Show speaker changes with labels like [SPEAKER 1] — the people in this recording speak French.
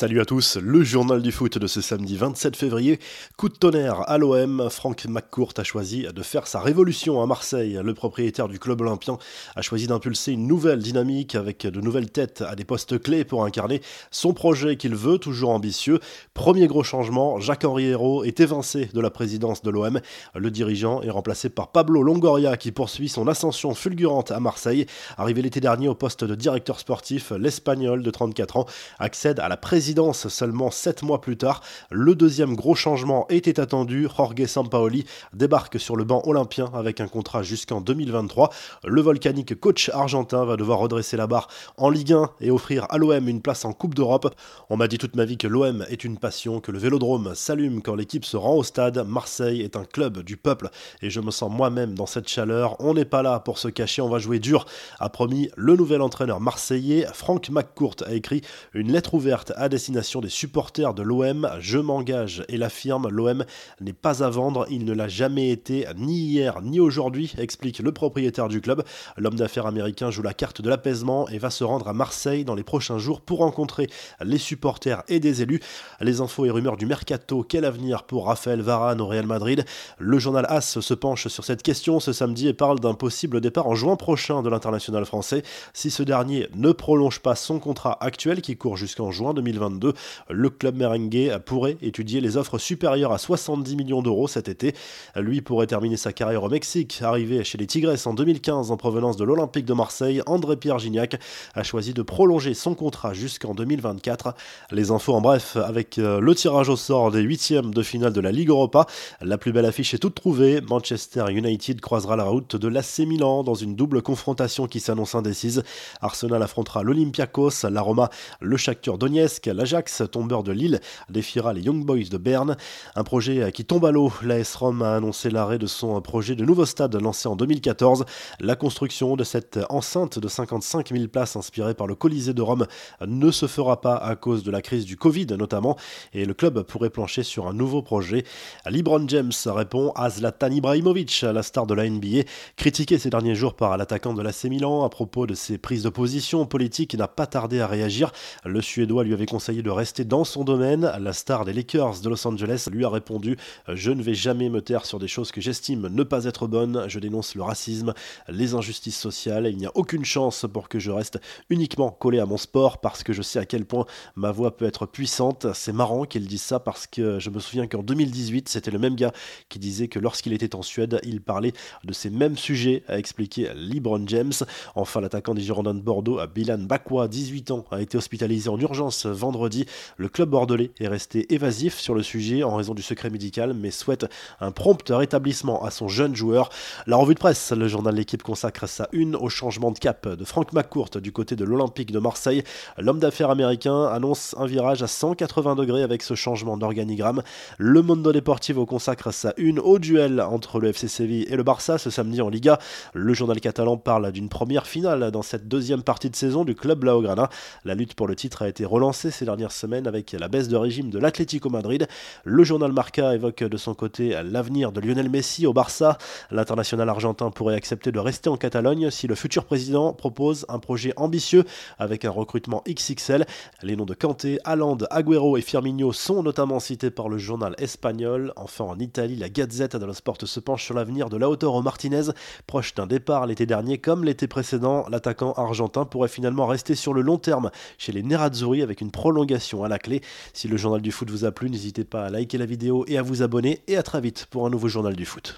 [SPEAKER 1] Salut à tous, le journal du foot de ce samedi 27 février. Coup de tonnerre à l'OM, Franck McCourt a choisi de faire sa révolution à Marseille. Le propriétaire du club olympien a choisi d'impulser une nouvelle dynamique avec de nouvelles têtes à des postes clés pour incarner son projet qu'il veut, toujours ambitieux. Premier gros changement, Jacques-Henri Hérault est évincé de la présidence de l'OM. Le dirigeant est remplacé par Pablo Longoria qui poursuit son ascension fulgurante à Marseille. Arrivé l'été dernier au poste de directeur sportif, l'Espagnol de 34 ans accède à la présidence seulement 7 mois plus tard. Le deuxième gros changement était attendu. Jorge Sampaoli débarque sur le banc olympien avec un contrat jusqu'en 2023. Le volcanique coach argentin va devoir redresser la barre en Ligue 1 et offrir à l'OM une place en Coupe d'Europe. On m'a dit toute ma vie que l'OM est une passion, que le vélodrome s'allume quand l'équipe se rend au stade. Marseille est un club du peuple et je me sens moi-même dans cette chaleur. On n'est pas là pour se cacher, on va jouer dur, a promis le nouvel entraîneur marseillais. Franck McCourt a écrit une lettre ouverte à destination des supporters de l'OM. Je m'engage et l'affirme, l'OM n'est pas à vendre, il ne l'a jamais été, ni hier ni aujourd'hui, explique le propriétaire du club. L'homme d'affaires américain joue la carte de l'apaisement et va se rendre à Marseille dans les prochains jours pour rencontrer les supporters et des élus. Les infos et rumeurs du mercato, quel avenir pour Raphaël Varane au Real Madrid? Le journal AS se penche sur cette question ce samedi et parle d'un possible départ en juin prochain de l'international français si ce dernier ne prolonge pas son contrat actuel qui court jusqu'en juin 2020 le club merengue pourrait étudier les offres supérieures à 70 millions d'euros cet été. Lui pourrait terminer sa carrière au Mexique. Arrivé chez les Tigres en 2015 en provenance de l'Olympique de Marseille, André-Pierre Gignac a choisi de prolonger son contrat jusqu'en 2024. Les infos en bref avec euh, le tirage au sort des huitièmes de finale de la Ligue Europa. La plus belle affiche est toute trouvée. Manchester United croisera la route de l'AC Milan dans une double confrontation qui s'annonce indécise. Arsenal affrontera l'Olympiakos, la Roma, le Shakhtar Donetsk, l'Ajax, tombeur de Lille, défiera les Young Boys de Berne. Un projet qui tombe à l'eau. L'AS Rome a annoncé l'arrêt de son projet de nouveau stade lancé en 2014. La construction de cette enceinte de 55 000 places inspirée par le Colisée de Rome ne se fera pas à cause de la crise du Covid notamment et le club pourrait plancher sur un nouveau projet. LeBron James répond à Zlatan Ibrahimovic, la star de la NBA, critiqué ces derniers jours par l'attaquant de l'AC Milan à propos de ses prises de position politiques, n'a pas tardé à réagir. Le Suédois lui avait conseillé de rester dans son domaine. La star des Lakers de Los Angeles lui a répondu Je ne vais jamais me taire sur des choses que j'estime ne pas être bonnes. Je dénonce le racisme, les injustices sociales. Il n'y a aucune chance pour que je reste uniquement collé à mon sport parce que je sais à quel point ma voix peut être puissante. C'est marrant qu'il dise ça parce que je me souviens qu'en 2018, c'était le même gars qui disait que lorsqu'il était en Suède, il parlait de ces mêmes sujets, a expliqué LeBron James. Enfin, l'attaquant des Girondins de Bordeaux, Bilan Bakwa, 18 ans, a été hospitalisé en urgence vendredi. Le club bordelais est resté évasif sur le sujet en raison du secret médical, mais souhaite un prompt rétablissement à son jeune joueur. La revue de presse, le journal L'équipe consacre sa une au changement de cap de Franck McCourt du côté de l'Olympique de Marseille. L'homme d'affaires américain annonce un virage à 180 degrés avec ce changement d'organigramme. Le Mondo Deportivo consacre sa une au duel entre le FC Séville et le Barça ce samedi en Liga. Le journal catalan parle d'une première finale dans cette deuxième partie de saison du club Blaugrana. La lutte pour le titre a été relancée ces dernières semaine avec la baisse de régime de l'Atlético Madrid. Le journal Marca évoque de son côté l'avenir de Lionel Messi au Barça. L'international argentin pourrait accepter de rester en Catalogne si le futur président propose un projet ambitieux avec un recrutement XXL. Les noms de Kanté, Haaland, Agüero et Firmino sont notamment cités par le journal espagnol. Enfin, en Italie, la Gazette dello Sport se penche sur l'avenir de Lautaro Martinez. Proche d'un départ l'été dernier comme l'été précédent, l'attaquant argentin pourrait finalement rester sur le long terme chez les Nerazzurri avec une prolongation à la clé. Si le journal du foot vous a plu, n'hésitez pas à liker la vidéo et à vous abonner. Et à très vite pour un nouveau journal du foot.